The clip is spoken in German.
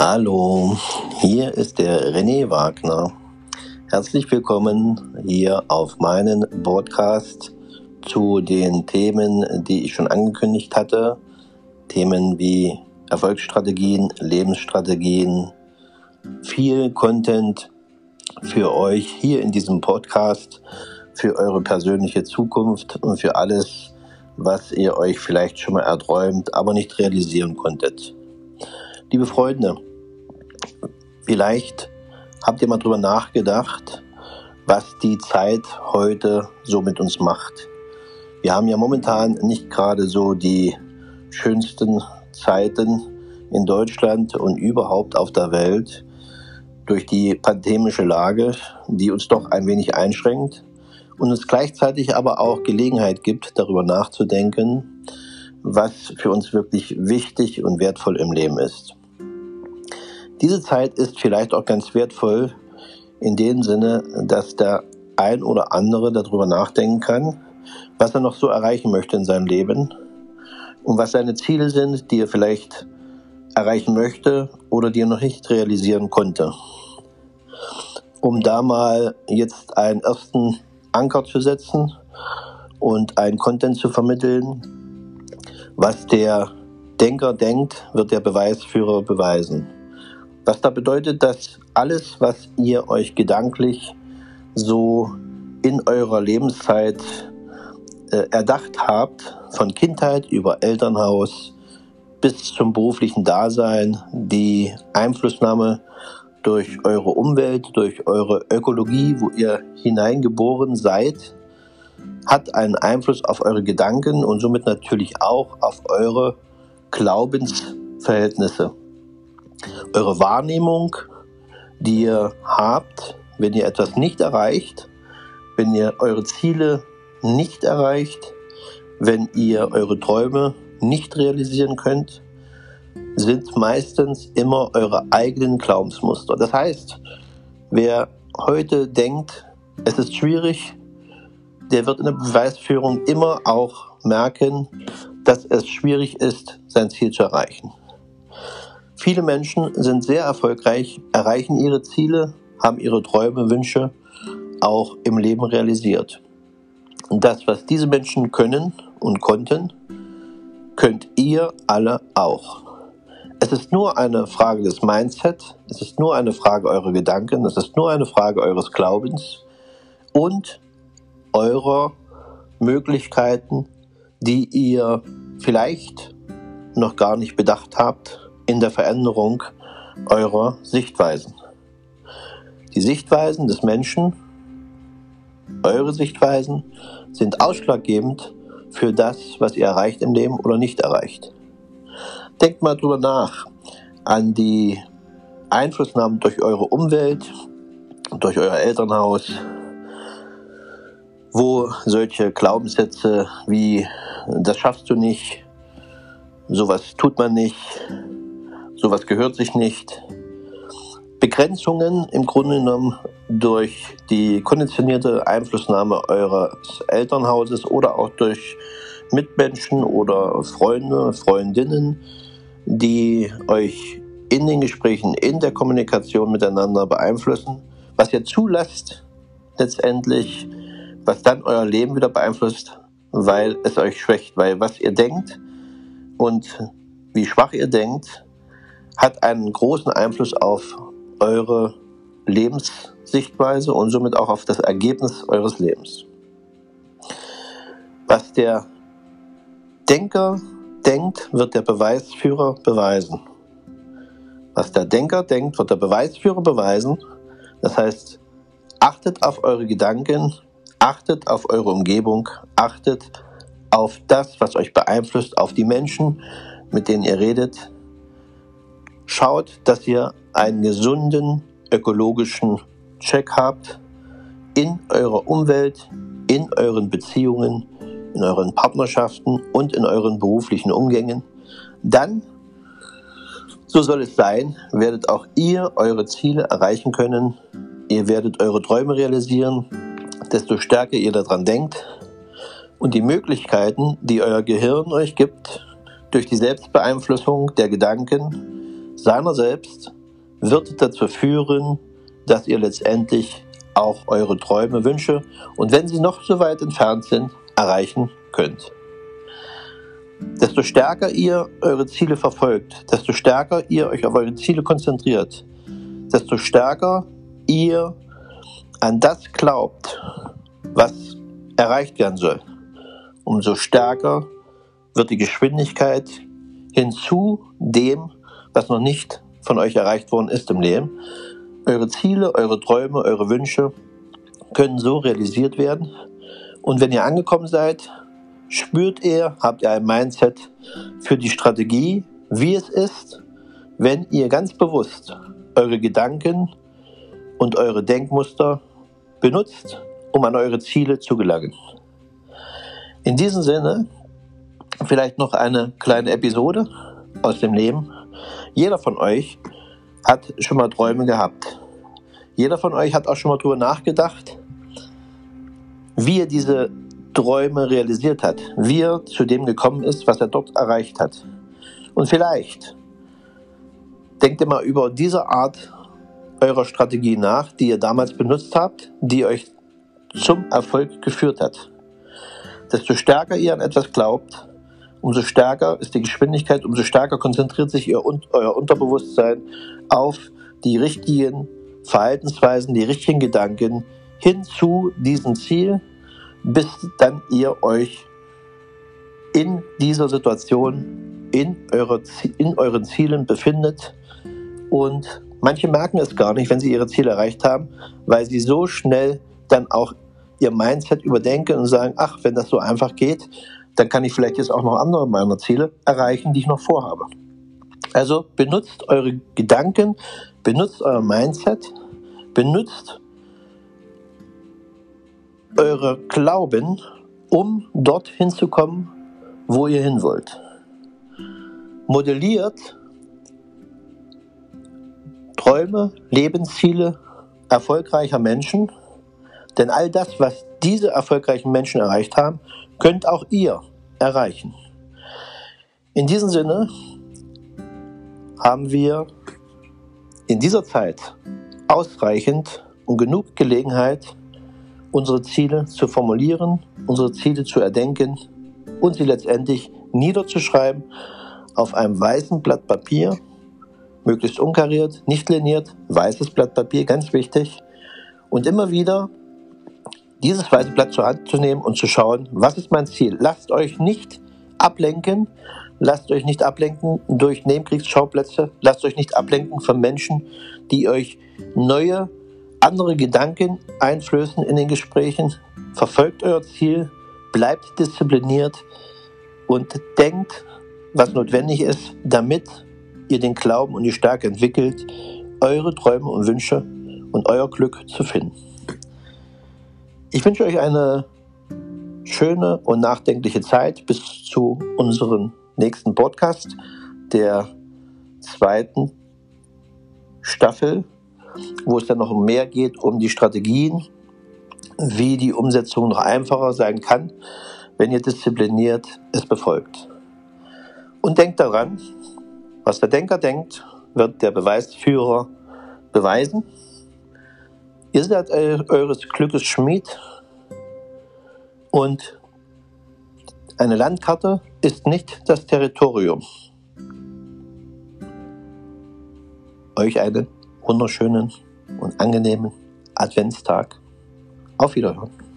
Hallo, hier ist der René Wagner. Herzlich willkommen hier auf meinen Podcast zu den Themen, die ich schon angekündigt hatte. Themen wie Erfolgsstrategien, Lebensstrategien, viel Content für euch hier in diesem Podcast, für eure persönliche Zukunft und für alles, was ihr euch vielleicht schon mal erträumt, aber nicht realisieren konntet. Liebe Freunde, vielleicht habt ihr mal drüber nachgedacht, was die Zeit heute so mit uns macht. Wir haben ja momentan nicht gerade so die schönsten Zeiten in Deutschland und überhaupt auf der Welt durch die pandemische Lage, die uns doch ein wenig einschränkt und uns gleichzeitig aber auch Gelegenheit gibt, darüber nachzudenken, was für uns wirklich wichtig und wertvoll im Leben ist. Diese Zeit ist vielleicht auch ganz wertvoll in dem Sinne, dass der ein oder andere darüber nachdenken kann, was er noch so erreichen möchte in seinem Leben und was seine Ziele sind, die er vielleicht erreichen möchte oder die er noch nicht realisieren konnte. Um da mal jetzt einen ersten Anker zu setzen und einen Content zu vermitteln. Was der Denker denkt, wird der Beweisführer beweisen. Was da bedeutet, dass alles, was ihr euch gedanklich so in eurer Lebenszeit äh, erdacht habt, von Kindheit über Elternhaus bis zum beruflichen Dasein, die Einflussnahme durch eure Umwelt, durch eure Ökologie, wo ihr hineingeboren seid, hat einen Einfluss auf eure Gedanken und somit natürlich auch auf eure Glaubensverhältnisse. Eure Wahrnehmung, die ihr habt, wenn ihr etwas nicht erreicht, wenn ihr eure Ziele nicht erreicht, wenn ihr eure Träume nicht realisieren könnt, sind meistens immer eure eigenen Glaubensmuster. Das heißt, wer heute denkt, es ist schwierig, der wird in der Beweisführung immer auch merken, dass es schwierig ist, sein Ziel zu erreichen. Viele Menschen sind sehr erfolgreich, erreichen ihre Ziele, haben ihre Träume, Wünsche auch im Leben realisiert. Und das, was diese Menschen können und konnten, könnt ihr alle auch. Es ist nur eine Frage des Mindset, es ist nur eine Frage eurer Gedanken, es ist nur eine Frage eures Glaubens und eurer Möglichkeiten, die ihr vielleicht noch gar nicht bedacht habt in der Veränderung eurer Sichtweisen. Die Sichtweisen des Menschen, eure Sichtweisen, sind ausschlaggebend für das, was ihr erreicht im Leben oder nicht erreicht. Denkt mal drüber nach an die Einflussnahmen durch eure Umwelt, durch euer Elternhaus, wo solche Glaubenssätze wie das schaffst du nicht, sowas tut man nicht, sowas gehört sich nicht, Begrenzungen im Grunde genommen durch die konditionierte Einflussnahme eures Elternhauses oder auch durch Mitmenschen oder Freunde, Freundinnen, die euch in den Gesprächen, in der Kommunikation miteinander beeinflussen, was ihr zulasst letztendlich, was dann euer Leben wieder beeinflusst, weil es euch schwächt, weil was ihr denkt und wie schwach ihr denkt, hat einen großen Einfluss auf eure Lebenssichtweise und somit auch auf das Ergebnis eures Lebens. Was der Denker denkt, wird der Beweisführer beweisen. Was der Denker denkt, wird der Beweisführer beweisen. Das heißt, achtet auf eure Gedanken, achtet auf eure Umgebung, achtet auf das, was euch beeinflusst, auf die Menschen, mit denen ihr redet. Schaut, dass ihr einen gesunden ökologischen Check habt in eurer Umwelt, in euren Beziehungen, in euren Partnerschaften und in euren beruflichen Umgängen, dann, so soll es sein, werdet auch ihr eure Ziele erreichen können. Ihr werdet eure Träume realisieren, desto stärker ihr daran denkt. Und die Möglichkeiten, die euer Gehirn euch gibt, durch die Selbstbeeinflussung der Gedanken, seiner selbst wird dazu führen, dass ihr letztendlich auch eure Träume, Wünsche und wenn sie noch so weit entfernt sind, erreichen könnt. Desto stärker ihr eure Ziele verfolgt, desto stärker ihr euch auf eure Ziele konzentriert, desto stärker ihr an das glaubt, was erreicht werden soll, umso stärker wird die Geschwindigkeit hinzu dem, was noch nicht von euch erreicht worden ist im Leben. Eure Ziele, eure Träume, eure Wünsche können so realisiert werden. Und wenn ihr angekommen seid, spürt ihr, habt ihr ein Mindset für die Strategie, wie es ist, wenn ihr ganz bewusst eure Gedanken und eure Denkmuster benutzt, um an eure Ziele zu gelangen. In diesem Sinne vielleicht noch eine kleine Episode aus dem Leben. Jeder von euch hat schon mal Träume gehabt. Jeder von euch hat auch schon mal darüber nachgedacht, wie er diese Träume realisiert hat, wie er zu dem gekommen ist, was er dort erreicht hat. Und vielleicht denkt ihr mal über diese Art eurer Strategie nach, die ihr damals benutzt habt, die euch zum Erfolg geführt hat. Desto stärker ihr an etwas glaubt, umso stärker ist die Geschwindigkeit, umso stärker konzentriert sich ihr, euer Unterbewusstsein auf die richtigen Verhaltensweisen, die richtigen Gedanken hin zu diesem Ziel, bis dann ihr euch in dieser Situation in, eure, in euren Zielen befindet. Und manche merken es gar nicht, wenn sie ihre Ziele erreicht haben, weil sie so schnell dann auch ihr Mindset überdenken und sagen, ach, wenn das so einfach geht, dann kann ich vielleicht jetzt auch noch andere meiner Ziele erreichen, die ich noch vorhabe. Also benutzt eure Gedanken, benutzt euer Mindset, benutzt eure Glauben, um dorthin zu kommen, wo ihr hin wollt. Modelliert Träume, Lebensziele erfolgreicher Menschen denn all das, was diese erfolgreichen Menschen erreicht haben, könnt auch ihr erreichen. In diesem Sinne haben wir in dieser Zeit ausreichend und genug Gelegenheit, unsere Ziele zu formulieren, unsere Ziele zu erdenken und sie letztendlich niederzuschreiben auf einem weißen Blatt Papier, möglichst unkariert, nicht liniert, weißes Blatt Papier, ganz wichtig, und immer wieder dieses weiße Blatt zur Hand zu nehmen und zu schauen, was ist mein Ziel. Lasst euch nicht ablenken, lasst euch nicht ablenken durch Nebenkriegsschauplätze, lasst euch nicht ablenken von Menschen, die euch neue, andere Gedanken einflößen in den Gesprächen. Verfolgt euer Ziel, bleibt diszipliniert und denkt, was notwendig ist, damit ihr den Glauben und die Stärke entwickelt, eure Träume und Wünsche und euer Glück zu finden. Ich wünsche euch eine schöne und nachdenkliche Zeit bis zu unserem nächsten Podcast, der zweiten Staffel, wo es dann noch mehr geht um die Strategien, wie die Umsetzung noch einfacher sein kann, wenn ihr diszipliniert es befolgt. Und denkt daran, was der Denker denkt, wird der Beweisführer beweisen. Ihr seid eures Glückes Schmied und eine Landkarte ist nicht das Territorium. Euch einen wunderschönen und angenehmen Adventstag. Auf Wiederhören.